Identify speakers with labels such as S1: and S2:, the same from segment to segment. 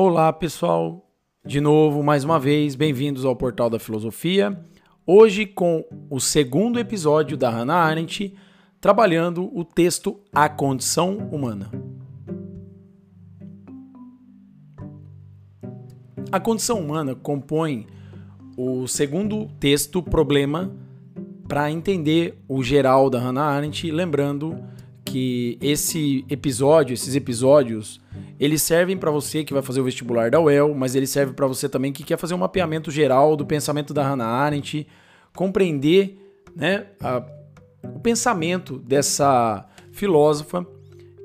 S1: Olá, pessoal. De novo, mais uma vez, bem-vindos ao Portal da Filosofia. Hoje com o segundo episódio da Hannah Arendt, trabalhando o texto A Condição Humana. A condição humana compõe o segundo texto problema para entender o geral da Hannah Arendt, lembrando que esse episódio, esses episódios, eles servem para você que vai fazer o vestibular da UEL, mas eles servem para você também que quer fazer um mapeamento geral do pensamento da Hannah Arendt, compreender né, a, o pensamento dessa filósofa,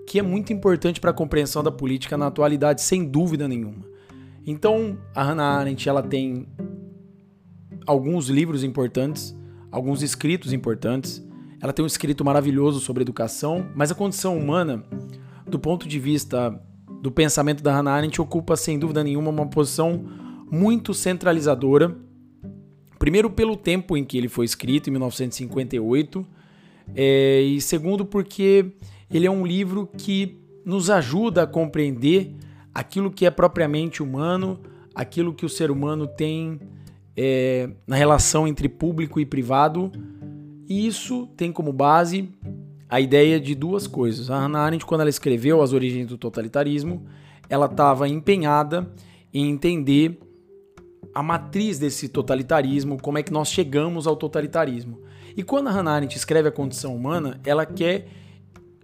S1: que é muito importante para a compreensão da política na atualidade, sem dúvida nenhuma. Então, a Hannah Arendt ela tem alguns livros importantes, alguns escritos importantes, ela tem um escrito maravilhoso sobre educação, mas a condição humana, do ponto de vista do pensamento da Hannah Arendt, ocupa sem dúvida nenhuma uma posição muito centralizadora. Primeiro, pelo tempo em que ele foi escrito, em 1958, é, e segundo, porque ele é um livro que nos ajuda a compreender aquilo que é propriamente humano, aquilo que o ser humano tem é, na relação entre público e privado e isso tem como base a ideia de duas coisas. A Hannah Arendt, quando ela escreveu As Origens do Totalitarismo, ela estava empenhada em entender a matriz desse totalitarismo, como é que nós chegamos ao totalitarismo. E quando a Hannah Arendt escreve a condição humana, ela quer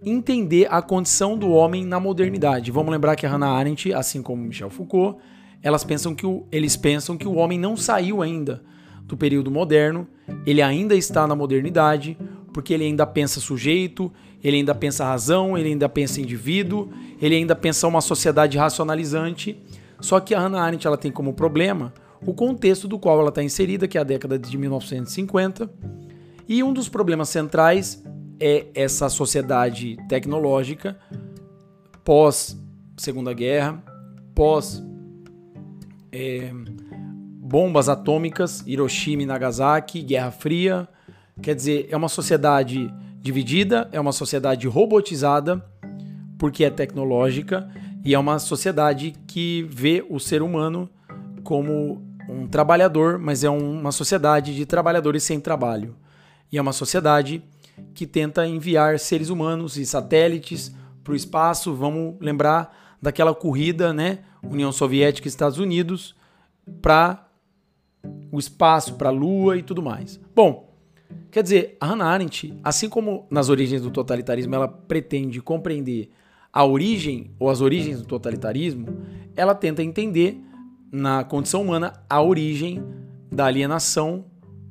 S1: entender a condição do homem na modernidade. Vamos lembrar que a Hannah Arendt, assim como Michel Foucault, elas pensam que o, eles pensam que o homem não saiu ainda do período moderno, ele ainda está na modernidade, porque ele ainda pensa sujeito, ele ainda pensa razão, ele ainda pensa indivíduo, ele ainda pensa uma sociedade racionalizante. Só que a Hannah Arendt ela tem como problema o contexto do qual ela está inserida, que é a década de 1950. E um dos problemas centrais é essa sociedade tecnológica pós Segunda Guerra, pós é, bombas atômicas, Hiroshima e Nagasaki, Guerra Fria. Quer dizer, é uma sociedade dividida, é uma sociedade robotizada, porque é tecnológica, e é uma sociedade que vê o ser humano como um trabalhador, mas é uma sociedade de trabalhadores sem trabalho. E é uma sociedade que tenta enviar seres humanos e satélites para o espaço. Vamos lembrar daquela corrida, né? União Soviética e Estados Unidos, para o espaço para a Lua e tudo mais. Bom, quer dizer, a Hannah Arendt, assim como nas origens do totalitarismo ela pretende compreender a origem ou as origens do totalitarismo, ela tenta entender na condição humana a origem da alienação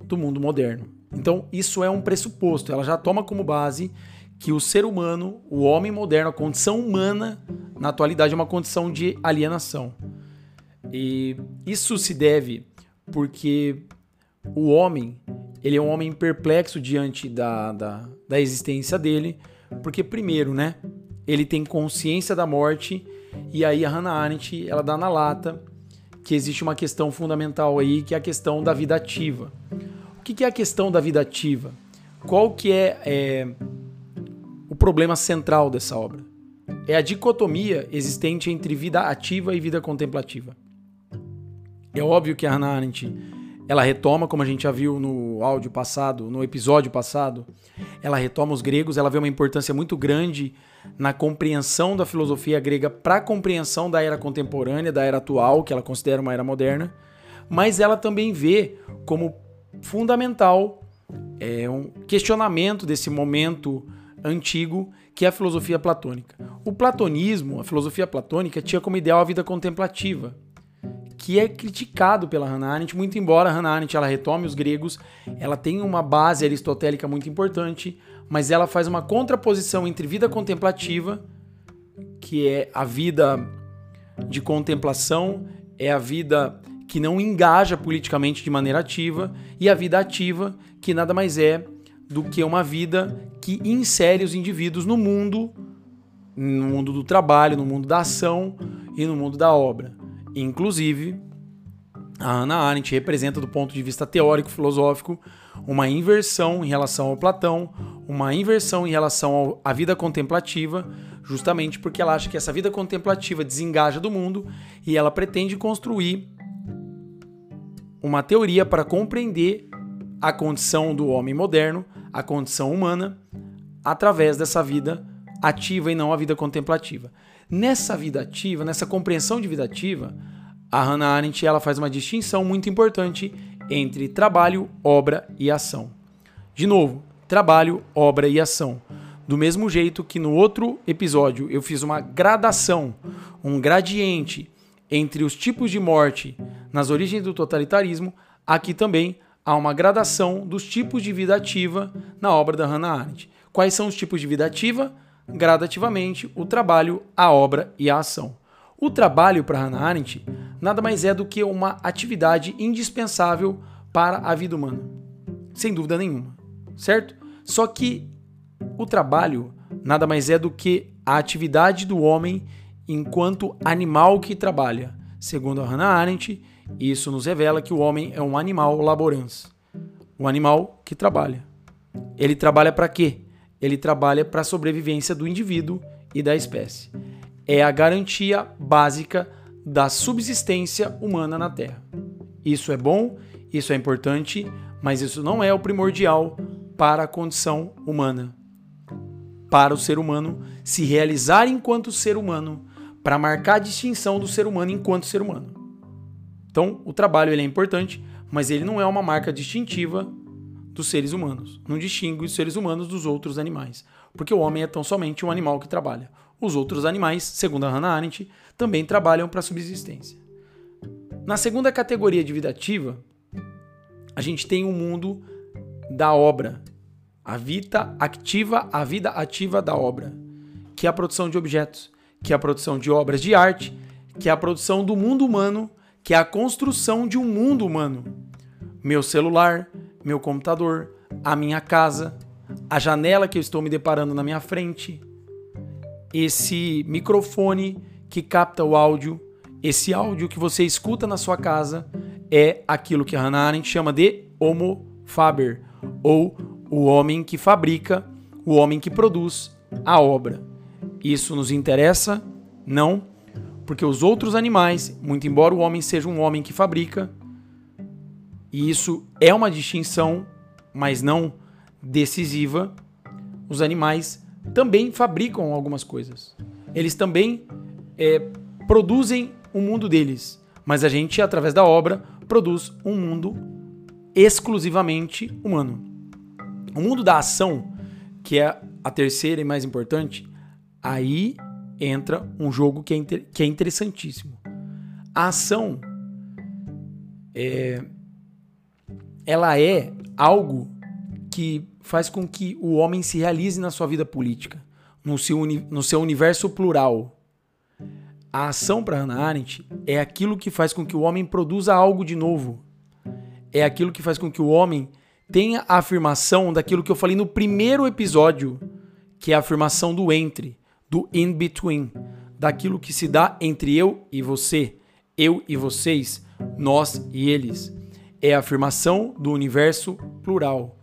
S1: do mundo moderno. Então, isso é um pressuposto, ela já toma como base que o ser humano, o homem moderno, a condição humana na atualidade é uma condição de alienação. E isso se deve porque o homem, ele é um homem perplexo diante da, da, da existência dele, porque primeiro, né, ele tem consciência da morte, e aí a Hannah Arendt, ela dá na lata que existe uma questão fundamental aí, que é a questão da vida ativa. O que é a questão da vida ativa? Qual que é, é o problema central dessa obra? É a dicotomia existente entre vida ativa e vida contemplativa. É óbvio que a Hannah Arendt ela retoma, como a gente já viu no áudio passado, no episódio passado, ela retoma os gregos, ela vê uma importância muito grande na compreensão da filosofia grega para a compreensão da era contemporânea, da era atual, que ela considera uma era moderna, mas ela também vê como fundamental é, um questionamento desse momento antigo que é a filosofia platônica. O platonismo, a filosofia platônica, tinha como ideal a vida contemplativa que é criticado pela Hannah Arendt, muito embora a Hannah Arendt ela retome os gregos, ela tem uma base aristotélica muito importante, mas ela faz uma contraposição entre vida contemplativa, que é a vida de contemplação, é a vida que não engaja politicamente de maneira ativa, e a vida ativa, que nada mais é do que uma vida que insere os indivíduos no mundo, no mundo do trabalho, no mundo da ação e no mundo da obra. Inclusive, a Hannah Arendt representa, do ponto de vista teórico-filosófico, uma inversão em relação ao Platão, uma inversão em relação à vida contemplativa, justamente porque ela acha que essa vida contemplativa desengaja do mundo e ela pretende construir uma teoria para compreender a condição do homem moderno, a condição humana, através dessa vida ativa e não a vida contemplativa. Nessa vida ativa, nessa compreensão de vida ativa, a Hannah Arendt ela faz uma distinção muito importante entre trabalho, obra e ação. De novo, trabalho, obra e ação. Do mesmo jeito que no outro episódio eu fiz uma gradação, um gradiente entre os tipos de morte nas origens do totalitarismo, aqui também há uma gradação dos tipos de vida ativa na obra da Hannah Arendt. Quais são os tipos de vida ativa? Gradativamente, o trabalho, a obra e a ação. O trabalho para Hannah Arendt nada mais é do que uma atividade indispensável para a vida humana. Sem dúvida nenhuma, certo? Só que o trabalho nada mais é do que a atividade do homem enquanto animal que trabalha. Segundo a Hannah Arendt, isso nos revela que o homem é um animal laborans, um animal que trabalha. Ele trabalha para quê? Ele trabalha para a sobrevivência do indivíduo e da espécie. É a garantia básica da subsistência humana na Terra. Isso é bom, isso é importante, mas isso não é o primordial para a condição humana. Para o ser humano se realizar enquanto ser humano, para marcar a distinção do ser humano enquanto ser humano. Então, o trabalho ele é importante, mas ele não é uma marca distintiva dos seres humanos. Não distingue os seres humanos dos outros animais, porque o homem é tão somente um animal que trabalha. Os outros animais, segundo a Hannah Arendt, também trabalham para a subsistência. Na segunda categoria de vida ativa, a gente tem o mundo da obra, a vida ativa, a vida ativa da obra, que é a produção de objetos, que é a produção de obras de arte, que é a produção do mundo humano que é a construção de um mundo humano. Meu celular, meu computador, a minha casa, a janela que eu estou me deparando na minha frente, esse microfone que capta o áudio, esse áudio que você escuta na sua casa é aquilo que a Hannah Arendt chama de Homo Faber, ou o homem que fabrica, o homem que produz a obra. Isso nos interessa? Não porque os outros animais, muito embora o homem seja um homem que fabrica, e isso é uma distinção, mas não decisiva, os animais também fabricam algumas coisas. Eles também é, produzem o um mundo deles, mas a gente, através da obra, produz um mundo exclusivamente humano. O mundo da ação, que é a terceira e mais importante, aí entra um jogo que é, que é interessantíssimo. A ação é, ela é algo que faz com que o homem se realize na sua vida política, no seu, no seu universo plural. A ação para Hannah Arendt é aquilo que faz com que o homem produza algo de novo. É aquilo que faz com que o homem tenha a afirmação daquilo que eu falei no primeiro episódio, que é a afirmação do entre do in-between, daquilo que se dá entre eu e você, eu e vocês, nós e eles. É a afirmação do universo plural.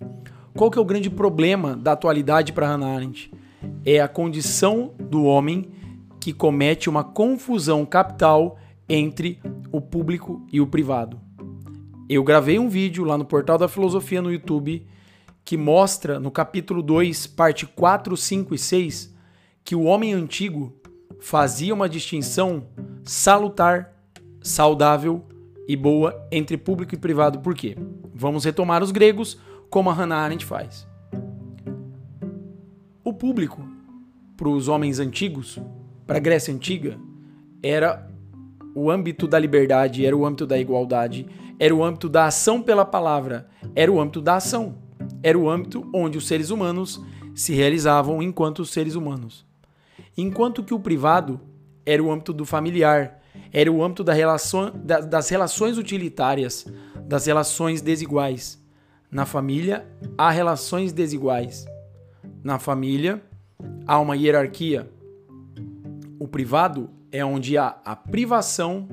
S1: Qual que é o grande problema da atualidade para Hannah Arendt? É a condição do homem que comete uma confusão capital entre o público e o privado. Eu gravei um vídeo lá no Portal da Filosofia no YouTube que mostra no capítulo 2, parte 4, 5 e 6, que o homem antigo fazia uma distinção salutar, saudável e boa entre público e privado. Por quê? Vamos retomar os gregos, como a Hannah Arendt faz. O público, para os homens antigos, para a Grécia Antiga, era o âmbito da liberdade, era o âmbito da igualdade, era o âmbito da ação pela palavra, era o âmbito da ação, era o âmbito onde os seres humanos se realizavam enquanto seres humanos enquanto que o privado era o âmbito do familiar, era o âmbito da relação, da, das relações utilitárias, das relações desiguais. Na família, há relações desiguais. Na família, há uma hierarquia. O privado é onde há a privação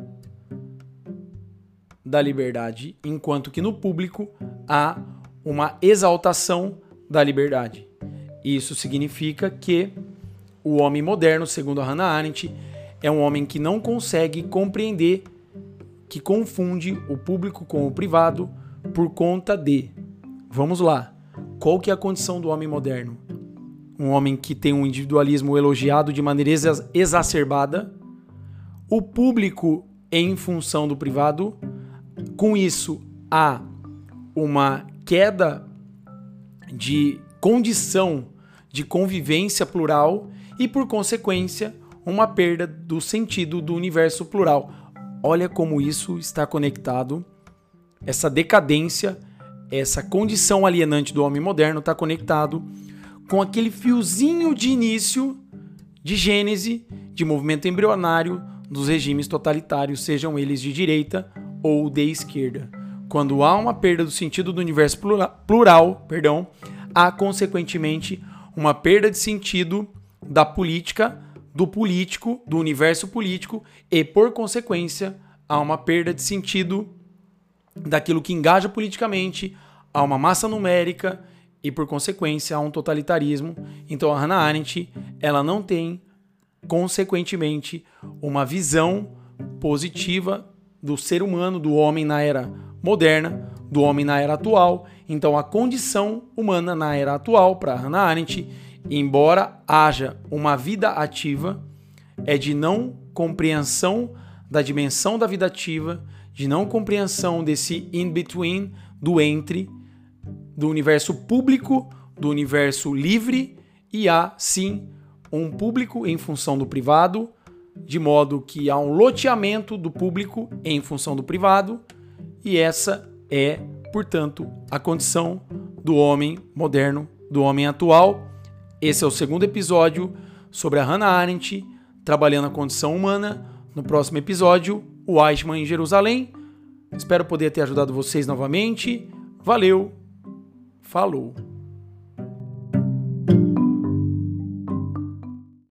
S1: da liberdade, enquanto que no público há uma exaltação da liberdade. Isso significa que o homem moderno, segundo a Hannah Arendt, é um homem que não consegue compreender, que confunde o público com o privado por conta de. Vamos lá. Qual que é a condição do homem moderno? Um homem que tem um individualismo elogiado de maneira exacerbada, o público em função do privado, com isso há uma queda de condição de convivência plural e, por consequência, uma perda do sentido do universo plural. Olha como isso está conectado. Essa decadência, essa condição alienante do homem moderno está conectado com aquele fiozinho de início de gênese de movimento embrionário dos regimes totalitários, sejam eles de direita ou de esquerda. Quando há uma perda do sentido do universo plural, plural perdão, há consequentemente uma perda de sentido da política, do político, do universo político e, por consequência, há uma perda de sentido daquilo que engaja politicamente, há uma massa numérica e, por consequência, há um totalitarismo. Então, a Hannah Arendt ela não tem, consequentemente, uma visão positiva do ser humano, do homem na era moderna, do homem na era atual. Então, a condição humana na era atual, para Hannah Arendt, embora haja uma vida ativa, é de não compreensão da dimensão da vida ativa, de não compreensão desse in-between, do entre, do universo público, do universo livre, e há sim um público em função do privado, de modo que há um loteamento do público em função do privado, e essa é, portanto, a condição do homem moderno, do homem atual. Esse é o segundo episódio sobre a Hannah Arendt trabalhando a condição humana. No próximo episódio, o Eichmann em Jerusalém. Espero poder ter ajudado vocês novamente. Valeu, falou!